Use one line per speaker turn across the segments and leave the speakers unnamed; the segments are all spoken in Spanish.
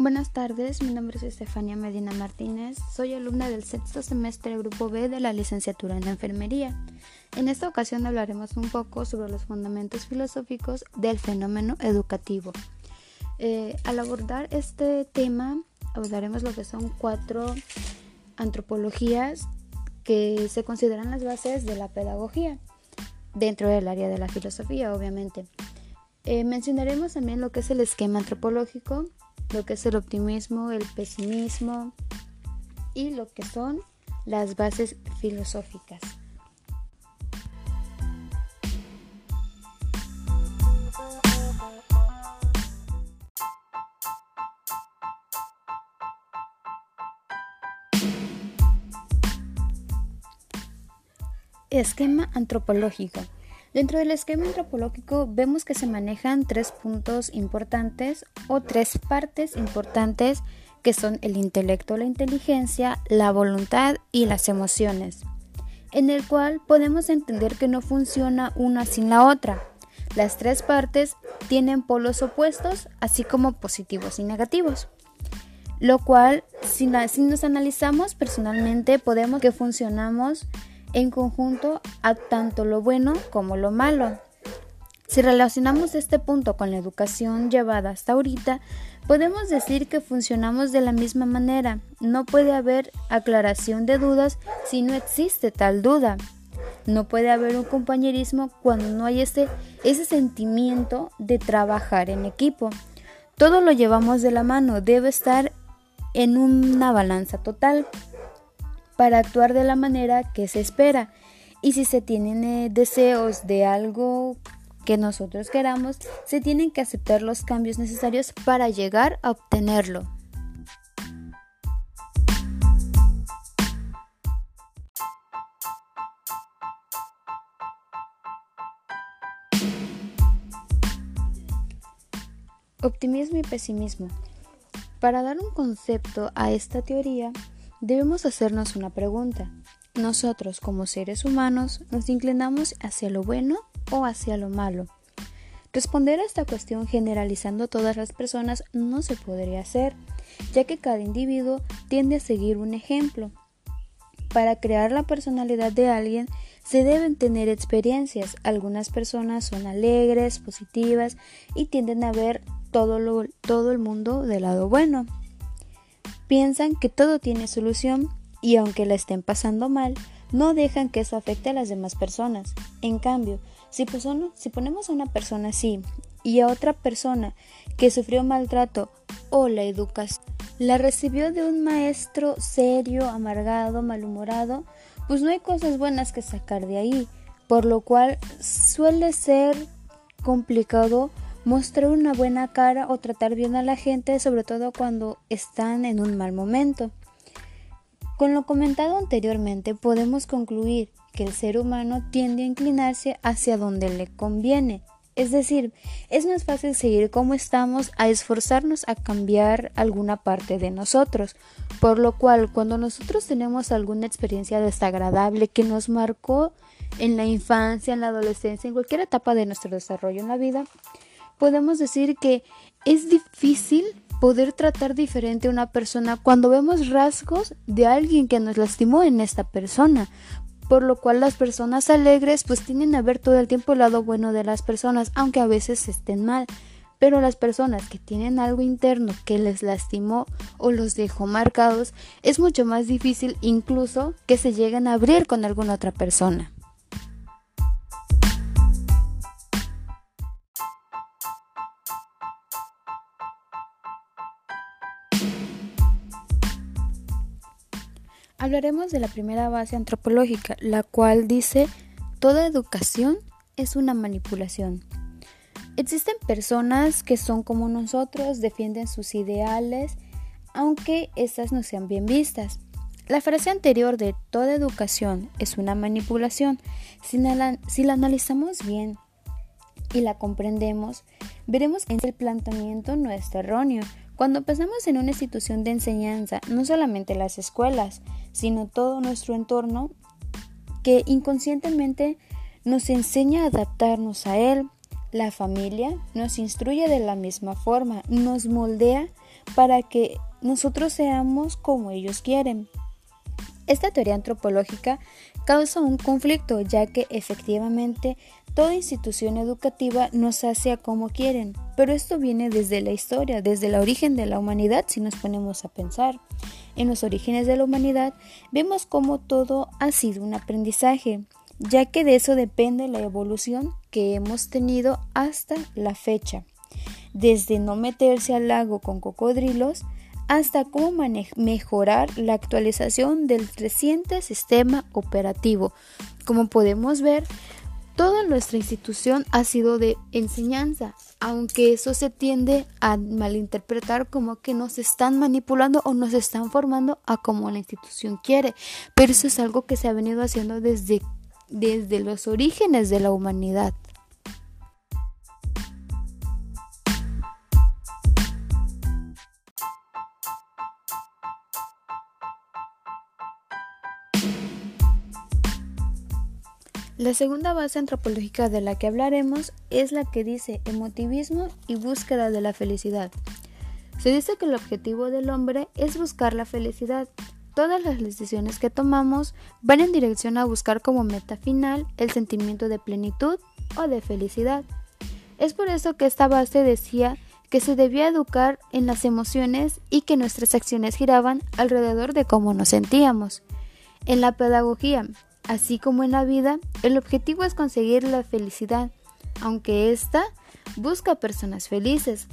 Buenas tardes, mi nombre es Estefania Medina Martínez, soy alumna del sexto semestre Grupo B de la licenciatura en Enfermería. En esta ocasión hablaremos un poco sobre los fundamentos filosóficos del fenómeno educativo. Eh, al abordar este tema, abordaremos lo que son cuatro antropologías que se consideran las bases de la pedagogía, dentro del área de la filosofía, obviamente. Eh, mencionaremos también lo que es el esquema antropológico, lo que es el optimismo, el pesimismo y lo que son las bases filosóficas. Esquema antropológico. Dentro del esquema antropológico vemos que se manejan tres puntos importantes o tres partes importantes que son el intelecto, la inteligencia, la voluntad y las emociones, en el cual podemos entender que no funciona una sin la otra. Las tres partes tienen polos opuestos, así como positivos y negativos. Lo cual, si, nos analizamos personalmente, podemos que funcionamos en conjunto a tanto lo bueno como lo malo. Si relacionamos este punto con la educación llevada hasta ahorita, podemos decir que funcionamos de la misma manera. No puede haber aclaración de dudas si no existe tal duda. No puede haber un compañerismo cuando no hay ese, ese sentimiento de trabajar en equipo. Todo lo llevamos de la mano, debe estar en una balanza total para actuar de la manera que se espera. Y si se tienen eh, deseos de algo que nosotros queramos, se tienen que aceptar los cambios necesarios para llegar a obtenerlo. Optimismo y pesimismo. Para dar un concepto a esta teoría, Debemos hacernos una pregunta. Nosotros como seres humanos nos inclinamos hacia lo bueno o hacia lo malo. Responder a esta cuestión generalizando a todas las personas no se podría hacer, ya que cada individuo tiende a seguir un ejemplo. Para crear la personalidad de alguien se deben tener experiencias. Algunas personas son alegres, positivas y tienden a ver todo, todo el mundo del lado bueno. Piensan que todo tiene solución y aunque la estén pasando mal, no dejan que eso afecte a las demás personas. En cambio, si, ponemos a una persona así y a otra persona que sufrió maltrato o la educación la recibió de un maestro serio, amargado, malhumorado, pues no hay cosas buenas que sacar de ahí, por lo cual suele ser complicado mostrar una buena cara o tratar bien a la gente, sobre todo cuando están en un mal momento. Con lo comentado anteriormente, podemos concluir que el ser humano tiende a inclinarse hacia donde le conviene. Es decir, es más fácil seguir como estamos a esforzarnos a cambiar alguna parte de nosotros. Por lo cual, cuando nosotros tenemos alguna experiencia desagradable que nos marcó en la infancia, en la adolescencia, en cualquier etapa de nuestro desarrollo en la vida, podemos decir que es difícil poder tratar diferente a una persona cuando vemos rasgos de alguien que nos lastimó en esta persona. Por lo cual las personas alegres pues tienen a ver todo el tiempo el lado bueno de las personas, aunque a veces estén mal. Pero las personas que tienen algo interno que les lastimó o los dejó marcados, es mucho más difícil incluso que se lleguen a abrir con alguna otra persona. Hablaremos de la primera base antropológica, la cual dice toda educación es una manipulación. Existen personas que son como nosotros, defienden sus ideales, aunque estas no sean bien vistas. La frase anterior de toda educación es una manipulación. Si la, analizamos bien y la comprendemos, veremos que el planteamiento no es erróneo, cuando pensamos en una institución de enseñanza, no solamente las escuelas, sino todo nuestro entorno, que inconscientemente nos enseña a adaptarnos a él, la familia nos instruye de la misma forma, nos moldea para que nosotros seamos como ellos quieren. Esta teoría antropológica causa un conflicto ya que efectivamente toda institución educativa nos hace a como quieren, pero esto viene desde la historia, desde el origen de la humanidad si nos ponemos a pensar. En los orígenes de la humanidad vemos cómo todo ha sido un aprendizaje, ya que de eso depende la evolución que hemos tenido hasta la fecha, desde no meterse al lago con cocodrilos hasta cómo mejorar la actualización del reciente sistema operativo. Como podemos ver, toda nuestra institución ha sido de enseñanza, aunque eso se tiende a malinterpretar como que nos están manipulando o nos están formando a como la institución quiere, pero eso es algo que se ha venido haciendo desde, desde los orígenes de la humanidad. La segunda base antropológica de la que hablaremos es la que dice emotivismo y búsqueda de la felicidad. Se dice que el objetivo del hombre es buscar la felicidad. Todas las decisiones que tomamos van en dirección a buscar como meta final el sentimiento de plenitud o de felicidad. Es por eso que esta base decía que se debía educar en las emociones y que nuestras acciones giraban alrededor de cómo nos sentíamos. En la pedagogía, Así como en la vida, el objetivo es conseguir la felicidad, aunque ésta busca personas felices,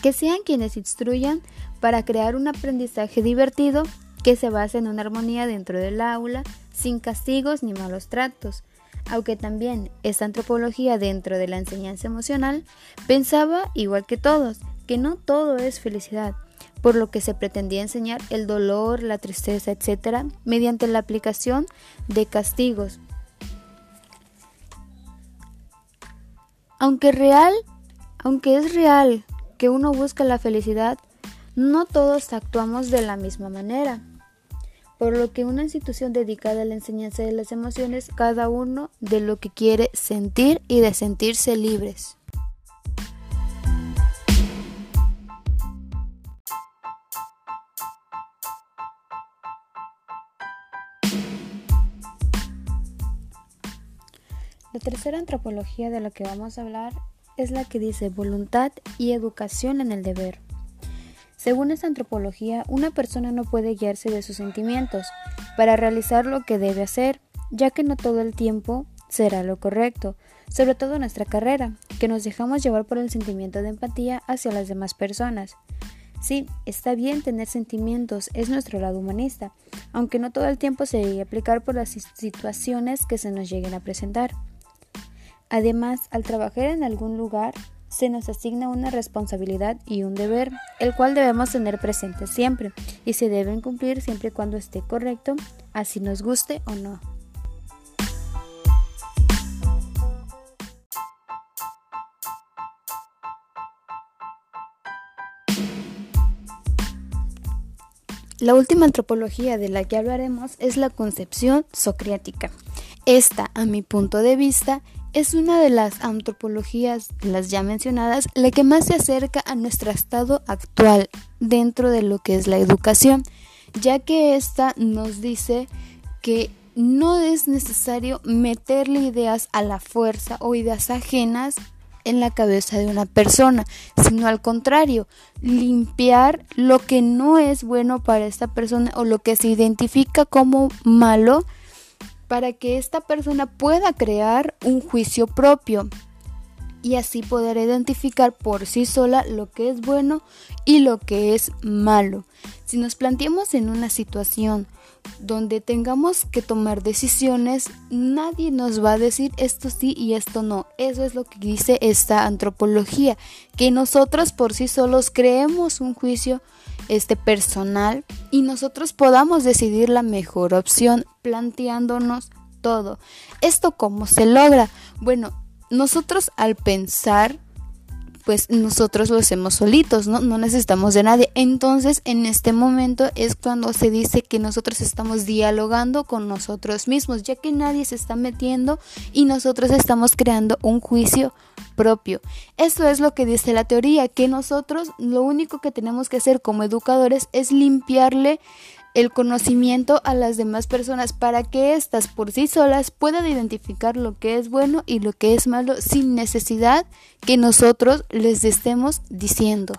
que sean quienes instruyan para crear un aprendizaje divertido que se base en una armonía dentro del aula, sin castigos ni malos tratos. Aunque también esta antropología dentro de la enseñanza emocional pensaba, igual que todos, que no todo es felicidad, por lo que se pretendía enseñar el dolor, la tristeza, etc., mediante la aplicación de castigos. Aunque real, aunque es real que uno busca la felicidad, no todos actuamos de la misma manera. Por lo que una institución dedicada a la enseñanza de las emociones, cada uno de lo que quiere sentir y de sentirse libres. La tercera antropología de la que vamos a hablar es la que dice voluntad y educación en el deber. Según esta antropología, una persona no puede guiarse de sus sentimientos para realizar lo que debe hacer, ya que no todo el tiempo será lo correcto, sobre todo en nuestra carrera, que nos dejamos llevar por el sentimiento de empatía hacia las demás personas. Sí, está bien tener sentimientos, es nuestro lado humanista, aunque no todo el tiempo se debe aplicar por las situaciones que se nos lleguen a presentar. Además, al trabajar en algún lugar, se nos asigna una responsabilidad y un deber, el cual debemos tener presente siempre y se deben cumplir siempre y cuando esté correcto, así nos guste o no. La última antropología de la que hablaremos es la concepción socrática. Esta, a mi punto de vista, es una de las antropologías, las ya mencionadas, la que más se acerca a nuestro estado actual dentro de lo que es la educación, ya que esta nos dice que no es necesario meterle ideas a la fuerza o ideas ajenas en la cabeza de una persona, sino al contrario, limpiar lo que no es bueno para esta persona o lo que se identifica como malo para que esta persona pueda crear un juicio propio y así poder identificar por sí sola lo que es bueno y lo que es malo. Si nos planteamos en una situación donde tengamos que tomar decisiones, nadie nos va a decir esto sí y esto no. Eso es lo que dice esta antropología, que nosotros por sí solos creemos un juicio este personal y nosotros podamos decidir la mejor opción planteándonos todo. ¿Esto cómo se logra? Bueno, nosotros al pensar pues nosotros lo hacemos solitos, ¿no? No necesitamos de nadie. Entonces, en este momento es cuando se dice que nosotros estamos dialogando con nosotros mismos, ya que nadie se está metiendo y nosotros estamos creando un juicio propio. Esto es lo que dice la teoría, que nosotros lo único que tenemos que hacer como educadores es limpiarle el conocimiento a las demás personas para que éstas por sí solas puedan identificar lo que es bueno y lo que es malo sin necesidad que nosotros les estemos diciendo.